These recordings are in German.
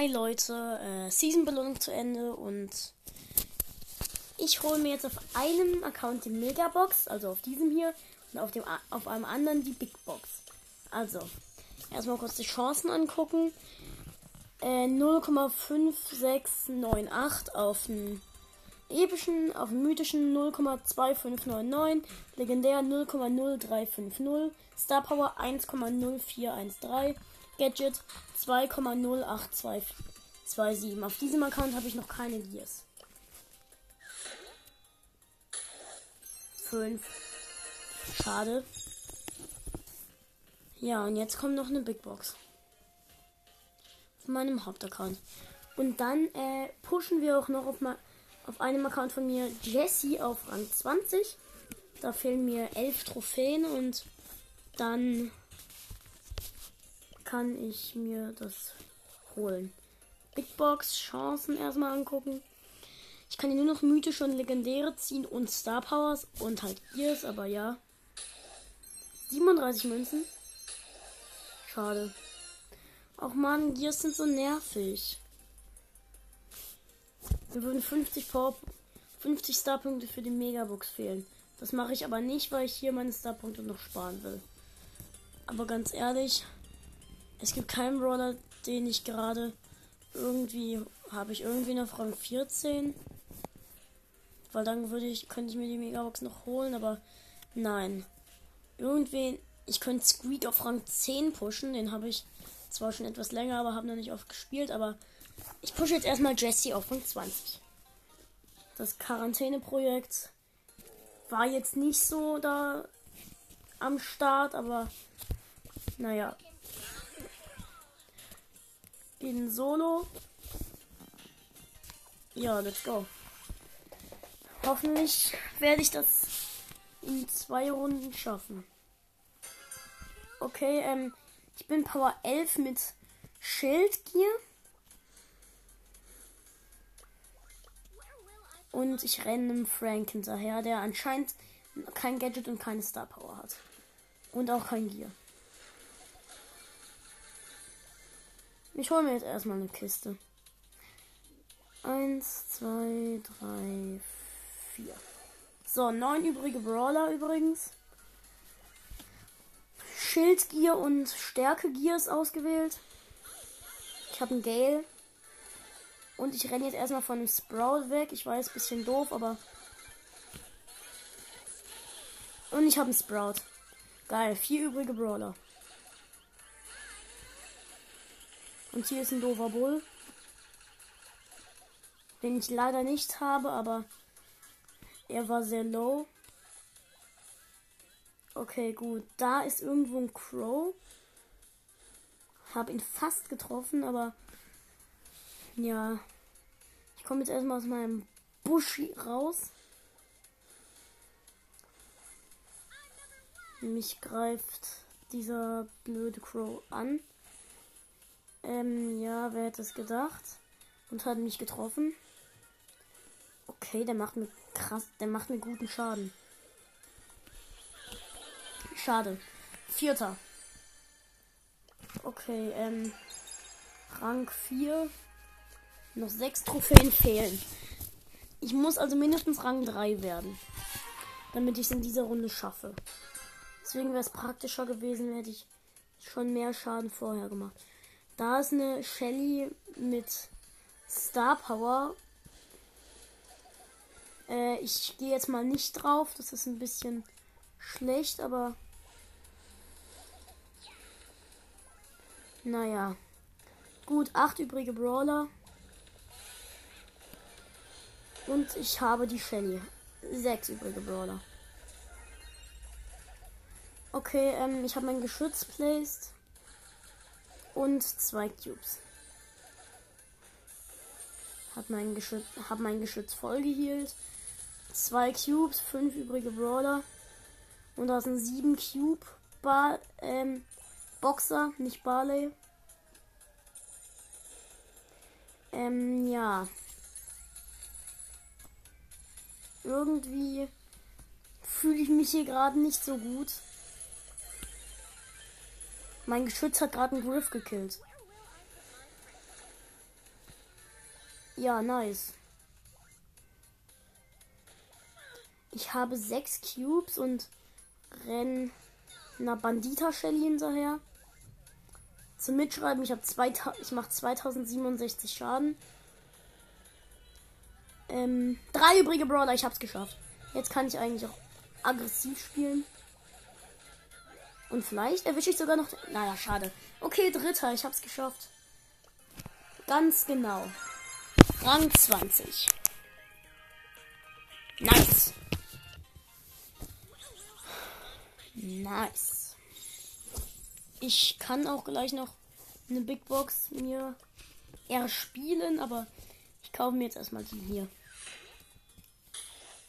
Hi Leute, äh, Season-Belohnung zu Ende und ich hole mir jetzt auf einem Account die Megabox, also auf diesem hier, und auf, dem, auf einem anderen die Big Box. Also, erstmal kurz die Chancen angucken. Äh, 0,5698 auf den epischen, auf den mythischen 0,2599, legendär 0,0350, Star Power 1,0413, Gadget 2,08227. Auf diesem Account habe ich noch keine Gears. 5. Schade. Ja, und jetzt kommt noch eine Big Box. Auf meinem Hauptaccount. Und dann äh, pushen wir auch noch auf, auf einem Account von mir Jesse auf Rang 20. Da fehlen mir 11 Trophäen und dann kann ich mir das holen. Big Box, Chancen erstmal angucken. Ich kann hier nur noch mythische und legendäre ziehen und Star Powers und halt Gears, aber ja. 37 Münzen. Schade. Auch man, Gears sind so nervig. Mir würden 50 Power, 50 Starpunkte für die Megabox fehlen. Das mache ich aber nicht, weil ich hier meine Starpunkte noch sparen will. Aber ganz ehrlich, es gibt keinen Brawler, den ich gerade irgendwie habe ich irgendwie noch Rang 14. Weil dann würde ich, könnte ich mir die Megabox noch holen, aber nein. Irgendwen, ich könnte Squeak auf Rang 10 pushen, den habe ich zwar schon etwas länger, aber habe noch nicht oft gespielt, aber ich pushe jetzt erstmal Jesse auf Rang 20. Das Quarantäneprojekt war jetzt nicht so da am Start, aber naja, in Solo. Ja, let's go. Hoffentlich werde ich das in zwei Runden schaffen. Okay, ähm, ich bin Power 11 mit Schildgier. Und ich renne einem Frank hinterher, der anscheinend kein Gadget und keine Star Power hat. Und auch kein Gear. Ich hole mir jetzt erstmal eine Kiste. Eins, zwei, drei, vier. So, neun übrige Brawler übrigens. Schildgier und Stärkegier ist ausgewählt. Ich habe einen Gale. Und ich renne jetzt erstmal von dem Sprout weg. Ich weiß, bisschen doof, aber. Und ich habe einen Sprout. Geil, vier übrige Brawler. Und hier ist ein doofer Bull. Den ich leider nicht habe, aber er war sehr low. Okay, gut. Da ist irgendwo ein Crow. Hab ihn fast getroffen, aber ja. Ich komme jetzt erstmal aus meinem Busch raus. Mich greift dieser blöde Crow an. Ähm, ja, wer hätte es gedacht? Und hat mich getroffen. Okay, der macht mir krass, der macht mir guten Schaden. Schade. Vierter. Okay, ähm. Rang 4. Noch sechs Trophäen fehlen. Ich muss also mindestens Rang 3 werden. Damit ich es in dieser Runde schaffe. Deswegen wäre es praktischer gewesen, hätte ich schon mehr Schaden vorher gemacht. Da ist eine Shelly mit Star Power. Äh, ich gehe jetzt mal nicht drauf. Das ist ein bisschen schlecht, aber. Naja. Gut, acht übrige Brawler. Und ich habe die Shelly. Sechs übrige Brawler. Okay, ähm, ich habe mein Geschütz placed und zwei Cubes. Hab mein Geschütz, hab mein Geschütz voll gehielt. Zwei Cubes, fünf übrige Brawler. Und da sind sieben Cube Bar, ähm, Boxer, nicht Barley. Ähm, ja. Irgendwie fühle ich mich hier gerade nicht so gut. Mein Geschütz hat gerade einen Griff gekillt. Ja, nice. Ich habe sechs Cubes und renn einer Bandita Shelly hinterher. Zum Mitschreiben, ich ich mache 2067 Schaden. Ähm, drei übrige Brawler, ich hab's geschafft. Jetzt kann ich eigentlich auch aggressiv spielen. Und vielleicht erwische ich sogar noch. Naja, schade. Okay, dritter, ich hab's geschafft. Ganz genau. Rang 20. Nice. Nice. Ich kann auch gleich noch eine Big Box mir erspielen, aber ich kaufe mir jetzt erstmal die hier.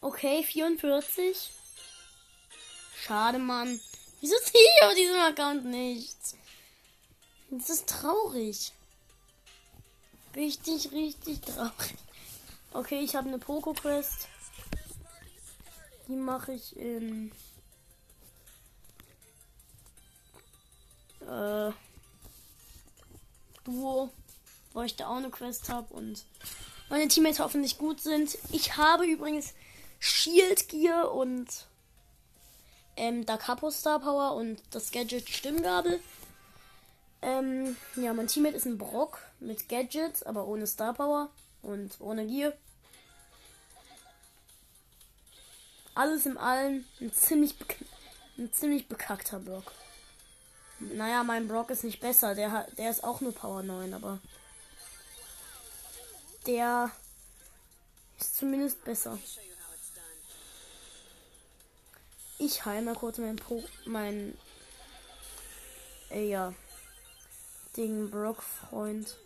Okay, 44. Schade, Mann. Wieso sehe ich auf diesem Account nichts? Das ist traurig. Richtig, richtig traurig. Okay, ich habe eine Poco-Quest. Die mache ich in. Äh. Duo. Wo ich da auch eine Quest habe und meine Teammates hoffentlich gut sind. Ich habe übrigens Shield Gear und ähm, Da Capo Star Power und das Gadget Stimmgabel. Ähm, ja, mein Teammate ist ein Brock mit Gadgets, aber ohne Star Power und ohne Gear. Alles im Allen ein ziemlich, ein ziemlich bekackter Brock. Naja, mein Brock ist nicht besser. Der, hat, der ist auch nur Power 9, aber der ist zumindest besser. Ich heile kurz mein Po, mein, äh, ja, den Brock-Freund.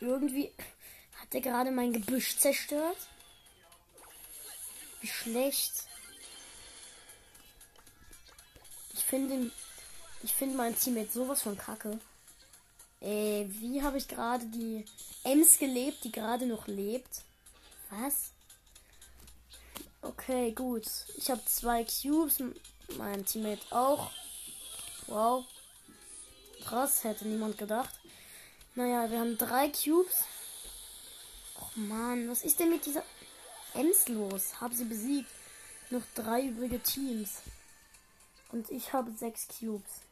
Irgendwie hat er gerade mein Gebüsch zerstört. Wie schlecht. Ich finde ich finde mein Teammate sowas von kacke. Äh, wie habe ich gerade die Ems gelebt, die gerade noch lebt? Was? Okay, gut. Ich habe zwei Cubes, mein Teammate auch. Wow. Krass, hätte niemand gedacht. Naja, wir haben drei Cubes. Och man, was ist denn mit dieser Ems los? Hab sie besiegt. Noch drei übrige Teams. Und ich habe sechs Cubes.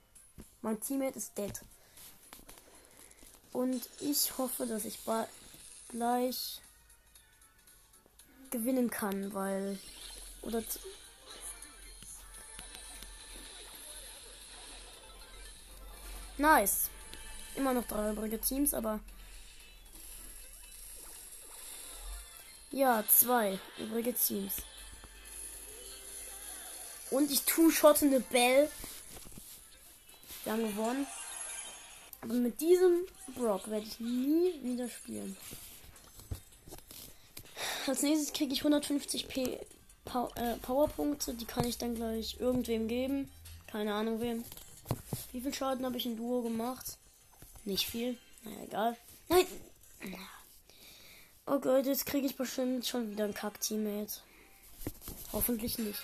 Mein Teammate ist dead. Und ich hoffe, dass ich gleich gewinnen kann, weil. Oder Nice. Immer noch drei übrige Teams, aber. Ja, zwei übrige Teams. Und ich two-shotte eine Bell. Wir haben gewonnen. Aber mit diesem Brock werde ich nie wieder spielen. Als nächstes kriege ich 150 P äh, Powerpunkte. Die kann ich dann gleich irgendwem geben. Keine Ahnung wem. Wie viel Schaden habe ich in Duo gemacht? Nicht viel. Naja, egal. Nein! Oh Gott, jetzt kriege ich bestimmt schon wieder ein Kack-Teammate. Hoffentlich nicht.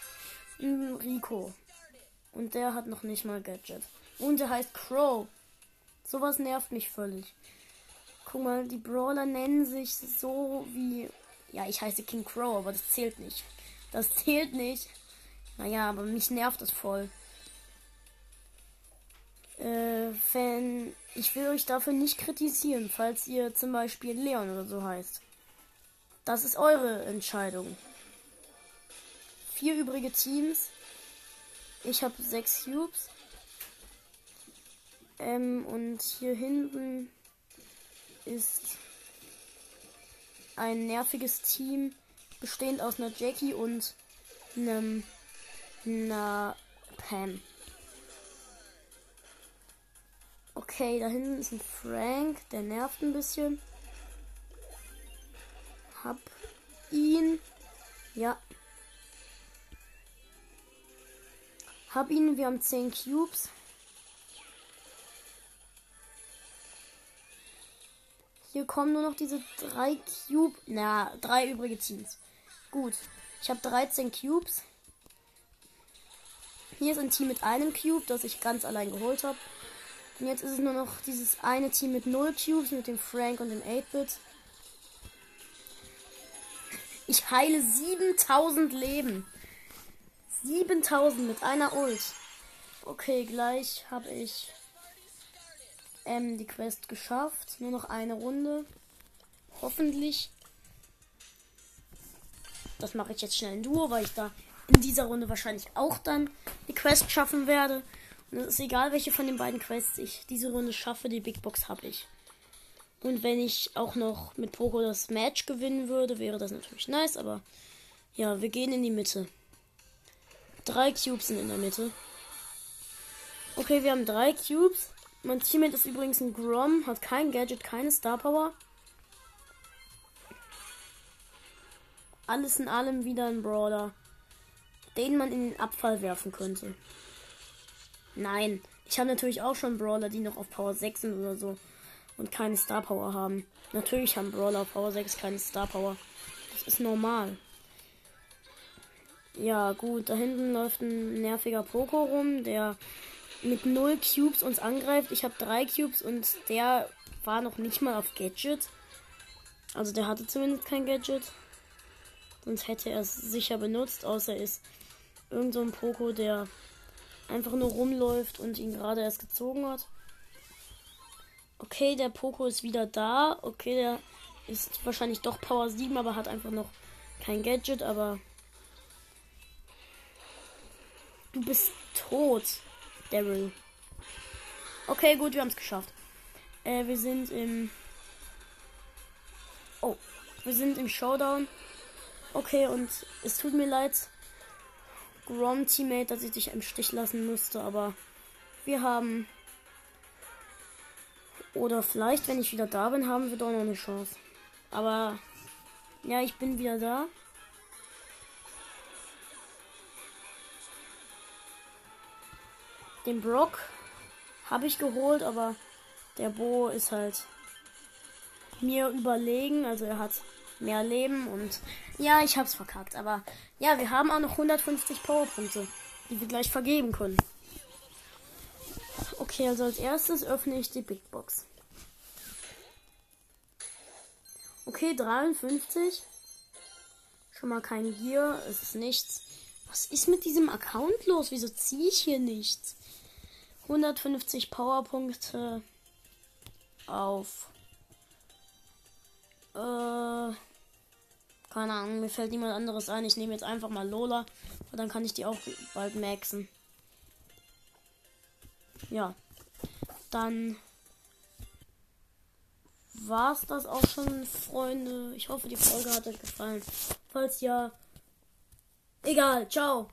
Rico. Und der hat noch nicht mal Gadget. Und der heißt Crow. Sowas nervt mich völlig. Guck mal, die Brawler nennen sich so wie. Ja, ich heiße King Crow, aber das zählt nicht. Das zählt nicht. Naja, aber mich nervt das voll. Äh, wenn ich will euch dafür nicht kritisieren, falls ihr zum Beispiel Leon oder so heißt. Das ist eure Entscheidung. Vier übrige Teams. Ich habe sechs Cubes. Ähm, und hier hinten ist ein nerviges Team, bestehend aus einer Jackie und einem einer Pam. Okay, da hinten ist ein Frank, der nervt ein bisschen. Hab ihn. Ja. Hab ihn, wir haben 10 Cubes. Hier kommen nur noch diese drei Cube. Na, drei übrige Teams. Gut. Ich habe 13 Cubes. Hier ist ein Team mit einem Cube, das ich ganz allein geholt habe. Und jetzt ist es nur noch dieses eine Team mit 0 Cubes, mit dem Frank und dem 8-Bit. Ich heile 7000 Leben. 7000 mit einer Ult. Okay, gleich habe ich ähm, die Quest geschafft. Nur noch eine Runde. Hoffentlich. Das mache ich jetzt schnell in Duo, weil ich da in dieser Runde wahrscheinlich auch dann die Quest schaffen werde. Und es ist egal, welche von den beiden Quests ich diese Runde schaffe, die Big Box habe ich. Und wenn ich auch noch mit Poco das Match gewinnen würde, wäre das natürlich nice, aber ja, wir gehen in die Mitte. Drei Cubes sind in der Mitte. Okay, wir haben drei Cubes. Mein Teammate ist übrigens ein Grom, hat kein Gadget, keine Star Power. Alles in allem wieder ein Brawler, den man in den Abfall werfen könnte. Nein, ich habe natürlich auch schon Brawler, die noch auf Power 6 sind oder so und keine Star Power haben. Natürlich haben Brawler Power 6 keine Star Power. Das ist normal. Ja, gut, da hinten läuft ein nerviger Poco rum, der mit 0 Cubes uns angreift. Ich habe 3 Cubes und der war noch nicht mal auf Gadget. Also der hatte zumindest kein Gadget. Sonst hätte er es sicher benutzt, außer er ist irgend so ein Poco, der einfach nur rumläuft und ihn gerade erst gezogen hat. Okay, der Poco ist wieder da. Okay, der ist wahrscheinlich doch Power 7, aber hat einfach noch kein Gadget, aber. Du bist tot, Daryl. Okay, gut, wir haben es geschafft. Äh, wir sind im. Oh, wir sind im Showdown. Okay, und es tut mir leid, Grom Teammate, dass ich dich im Stich lassen musste, aber wir haben oder vielleicht, wenn ich wieder da bin, haben wir doch noch eine Chance. Aber ja, ich bin wieder da. Den Brock habe ich geholt, aber der Bo ist halt mir überlegen. Also er hat mehr Leben und ja, ich hab's verkackt. Aber ja, wir haben auch noch 150 Powerpunkte, die wir gleich vergeben können. Okay, also als erstes öffne ich die Big Box. Okay, 53. Schon mal kein Gear. Es ist nichts. Was ist mit diesem Account los? Wieso ziehe ich hier nichts? 150 Powerpunkte auf. Äh. Keine Ahnung, mir fällt niemand anderes ein. Ich nehme jetzt einfach mal Lola. Und dann kann ich die auch bald maxen. Ja. Dann war es das auch schon, Freunde. Ich hoffe, die Folge hat euch gefallen. Falls ja, egal. Ciao.